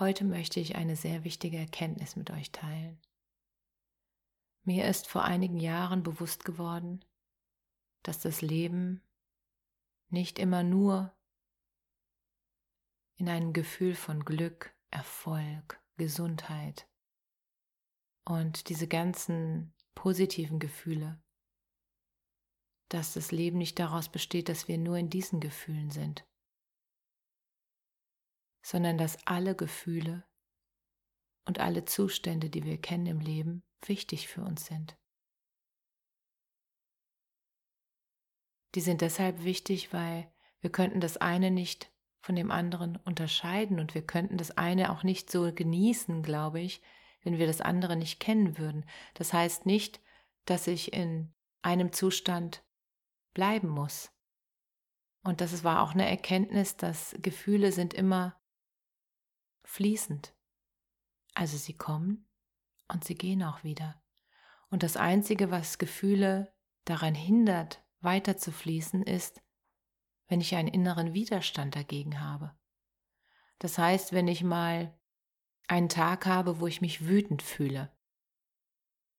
Heute möchte ich eine sehr wichtige Erkenntnis mit euch teilen. Mir ist vor einigen Jahren bewusst geworden, dass das Leben nicht immer nur in einem Gefühl von Glück, Erfolg, Gesundheit und diese ganzen positiven Gefühle, dass das Leben nicht daraus besteht, dass wir nur in diesen Gefühlen sind, sondern dass alle Gefühle und alle Zustände, die wir kennen im Leben, wichtig für uns sind. Die sind deshalb wichtig, weil wir könnten das eine nicht von dem anderen unterscheiden und wir könnten das eine auch nicht so genießen, glaube ich, wenn wir das andere nicht kennen würden. Das heißt nicht, dass ich in einem Zustand bleiben muss. Und das war auch eine Erkenntnis, dass Gefühle sind immer fließend. Also sie kommen und sie gehen auch wieder. Und das Einzige, was Gefühle daran hindert, weiter zu fließen, ist, wenn ich einen inneren Widerstand dagegen habe. Das heißt, wenn ich mal einen Tag habe, wo ich mich wütend fühle,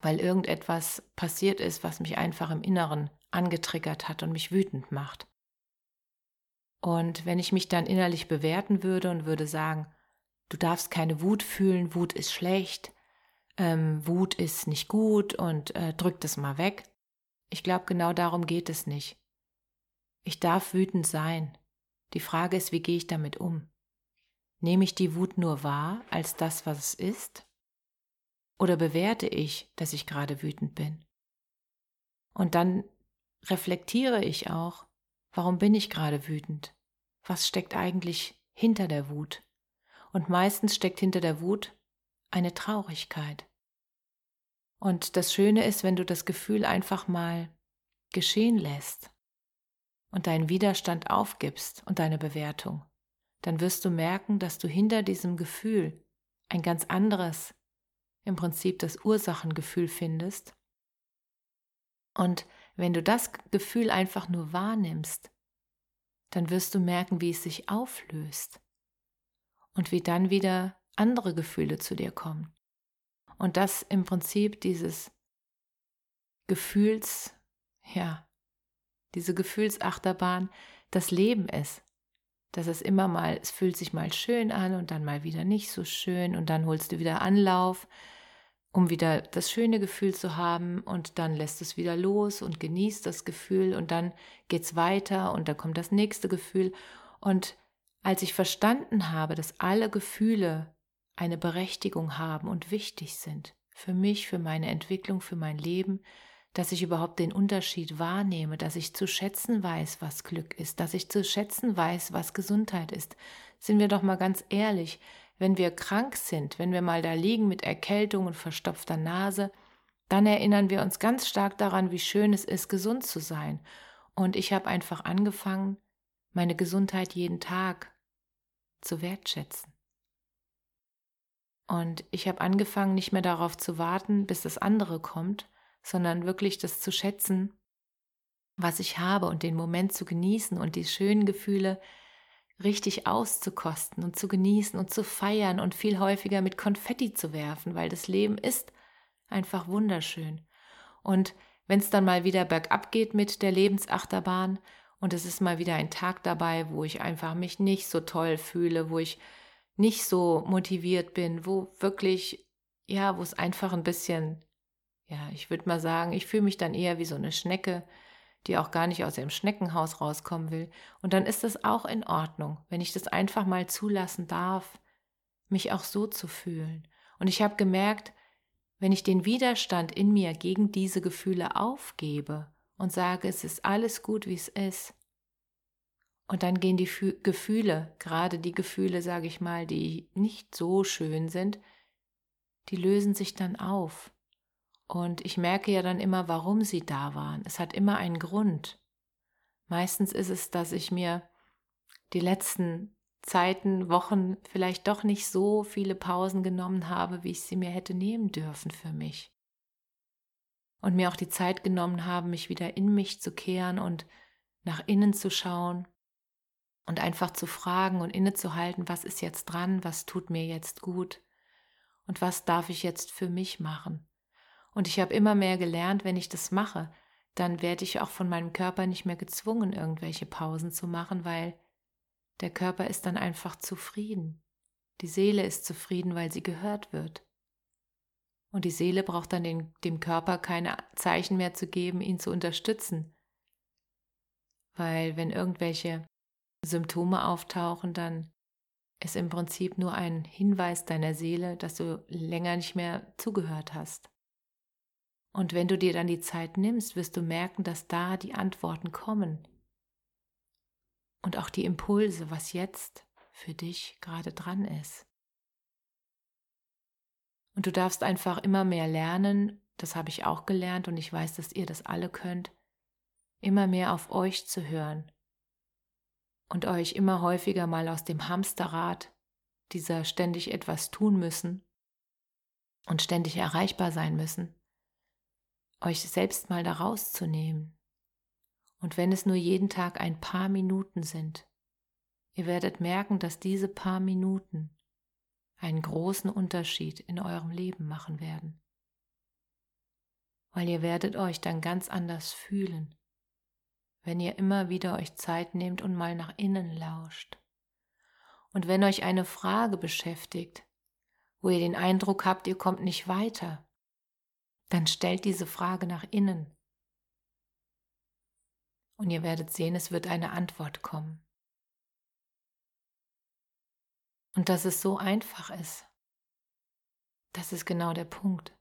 weil irgendetwas passiert ist, was mich einfach im Inneren angetriggert hat und mich wütend macht. Und wenn ich mich dann innerlich bewerten würde und würde sagen, du darfst keine Wut fühlen, Wut ist schlecht, ähm, Wut ist nicht gut und äh, drück das mal weg. Ich glaube, genau darum geht es nicht. Ich darf wütend sein. Die Frage ist, wie gehe ich damit um? Nehme ich die Wut nur wahr als das, was es ist? Oder bewerte ich, dass ich gerade wütend bin? Und dann reflektiere ich auch, warum bin ich gerade wütend? Was steckt eigentlich hinter der Wut? Und meistens steckt hinter der Wut eine Traurigkeit. Und das Schöne ist, wenn du das Gefühl einfach mal geschehen lässt und deinen Widerstand aufgibst und deine Bewertung, dann wirst du merken, dass du hinter diesem Gefühl ein ganz anderes, im Prinzip das Ursachengefühl findest. Und wenn du das Gefühl einfach nur wahrnimmst, dann wirst du merken, wie es sich auflöst und wie dann wieder andere Gefühle zu dir kommen. Und das im Prinzip dieses Gefühls, ja, diese Gefühlsachterbahn das Leben ist. Dass es immer mal, es fühlt sich mal schön an und dann mal wieder nicht so schön und dann holst du wieder Anlauf, um wieder das schöne Gefühl zu haben und dann lässt es wieder los und genießt das Gefühl und dann geht's weiter und dann kommt das nächste Gefühl und als ich verstanden habe, dass alle Gefühle eine Berechtigung haben und wichtig sind, für mich, für meine Entwicklung, für mein Leben, dass ich überhaupt den Unterschied wahrnehme, dass ich zu schätzen weiß, was Glück ist, dass ich zu schätzen weiß, was Gesundheit ist. Sind wir doch mal ganz ehrlich, wenn wir krank sind, wenn wir mal da liegen mit Erkältung und verstopfter Nase, dann erinnern wir uns ganz stark daran, wie schön es ist, gesund zu sein. Und ich habe einfach angefangen, meine Gesundheit jeden Tag zu wertschätzen. Und ich habe angefangen, nicht mehr darauf zu warten, bis das andere kommt, sondern wirklich das zu schätzen, was ich habe und den Moment zu genießen und die schönen Gefühle richtig auszukosten und zu genießen und zu feiern und viel häufiger mit Konfetti zu werfen, weil das Leben ist einfach wunderschön. Und wenn es dann mal wieder bergab geht mit der Lebensachterbahn und es ist mal wieder ein Tag dabei, wo ich einfach mich nicht so toll fühle, wo ich nicht so motiviert bin, wo wirklich, ja, wo es einfach ein bisschen, ja, ich würde mal sagen, ich fühle mich dann eher wie so eine Schnecke, die auch gar nicht aus ihrem Schneckenhaus rauskommen will. Und dann ist das auch in Ordnung, wenn ich das einfach mal zulassen darf, mich auch so zu fühlen. Und ich habe gemerkt, wenn ich den Widerstand in mir gegen diese Gefühle aufgebe und sage, es ist alles gut, wie es ist, und dann gehen die Fü Gefühle, gerade die Gefühle, sage ich mal, die nicht so schön sind, die lösen sich dann auf. Und ich merke ja dann immer, warum sie da waren. Es hat immer einen Grund. Meistens ist es, dass ich mir die letzten Zeiten, Wochen vielleicht doch nicht so viele Pausen genommen habe, wie ich sie mir hätte nehmen dürfen für mich. Und mir auch die Zeit genommen habe, mich wieder in mich zu kehren und nach innen zu schauen und einfach zu fragen und innezuhalten, was ist jetzt dran, was tut mir jetzt gut und was darf ich jetzt für mich machen. Und ich habe immer mehr gelernt, wenn ich das mache, dann werde ich auch von meinem Körper nicht mehr gezwungen, irgendwelche Pausen zu machen, weil der Körper ist dann einfach zufrieden. Die Seele ist zufrieden, weil sie gehört wird. Und die Seele braucht dann den, dem Körper keine Zeichen mehr zu geben, ihn zu unterstützen. Weil wenn irgendwelche Symptome auftauchen, dann ist im Prinzip nur ein Hinweis deiner Seele, dass du länger nicht mehr zugehört hast. Und wenn du dir dann die Zeit nimmst, wirst du merken, dass da die Antworten kommen. Und auch die Impulse, was jetzt für dich gerade dran ist. Und du darfst einfach immer mehr lernen, das habe ich auch gelernt und ich weiß, dass ihr das alle könnt, immer mehr auf euch zu hören und euch immer häufiger mal aus dem Hamsterrad, dieser ständig etwas tun müssen und ständig erreichbar sein müssen, euch selbst mal da rauszunehmen. Und wenn es nur jeden Tag ein paar Minuten sind, ihr werdet merken, dass diese paar Minuten einen großen Unterschied in eurem Leben machen werden. Weil ihr werdet euch dann ganz anders fühlen wenn ihr immer wieder euch Zeit nehmt und mal nach innen lauscht. Und wenn euch eine Frage beschäftigt, wo ihr den Eindruck habt, ihr kommt nicht weiter, dann stellt diese Frage nach innen. Und ihr werdet sehen, es wird eine Antwort kommen. Und dass es so einfach ist, das ist genau der Punkt.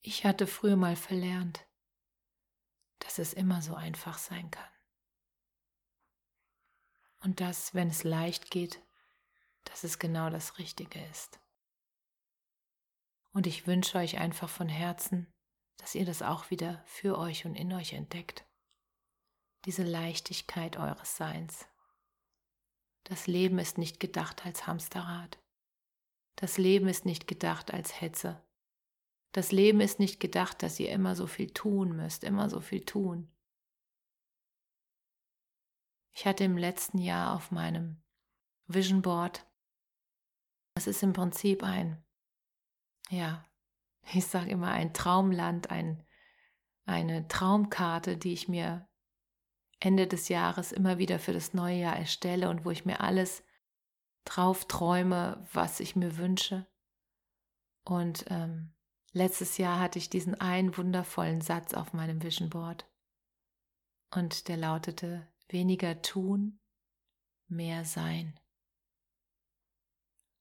Ich hatte früher mal verlernt, dass es immer so einfach sein kann. Und dass, wenn es leicht geht, dass es genau das Richtige ist. Und ich wünsche euch einfach von Herzen, dass ihr das auch wieder für euch und in euch entdeckt. Diese Leichtigkeit eures Seins. Das Leben ist nicht gedacht als Hamsterrad. Das Leben ist nicht gedacht als Hetze. Das Leben ist nicht gedacht, dass ihr immer so viel tun müsst, immer so viel tun. Ich hatte im letzten Jahr auf meinem Vision Board, das ist im Prinzip ein, ja, ich sage immer ein Traumland, ein, eine Traumkarte, die ich mir Ende des Jahres immer wieder für das neue Jahr erstelle und wo ich mir alles drauf träume, was ich mir wünsche. Und ähm, Letztes Jahr hatte ich diesen einen wundervollen Satz auf meinem Vision Board und der lautete, weniger tun, mehr sein.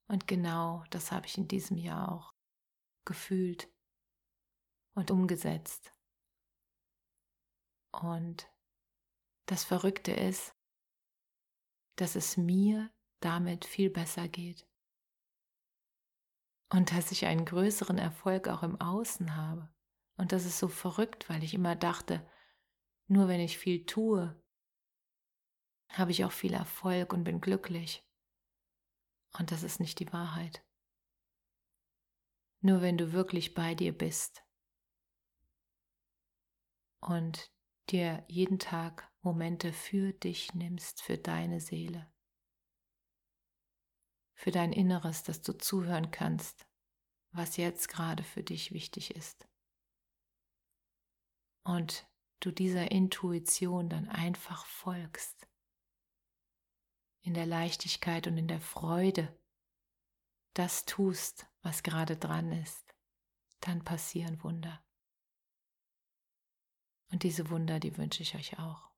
Und genau das habe ich in diesem Jahr auch gefühlt und umgesetzt. Und das Verrückte ist, dass es mir damit viel besser geht und dass ich einen größeren Erfolg auch im Außen habe. Und das ist so verrückt, weil ich immer dachte, nur wenn ich viel tue, habe ich auch viel Erfolg und bin glücklich. Und das ist nicht die Wahrheit. Nur wenn du wirklich bei dir bist und dir jeden Tag Momente für dich nimmst, für deine Seele, für dein Inneres, dass du zuhören kannst, was jetzt gerade für dich wichtig ist. Und du dieser Intuition dann einfach folgst. In der Leichtigkeit und in der Freude das tust, was gerade dran ist, dann passieren Wunder. Und diese Wunder, die wünsche ich euch auch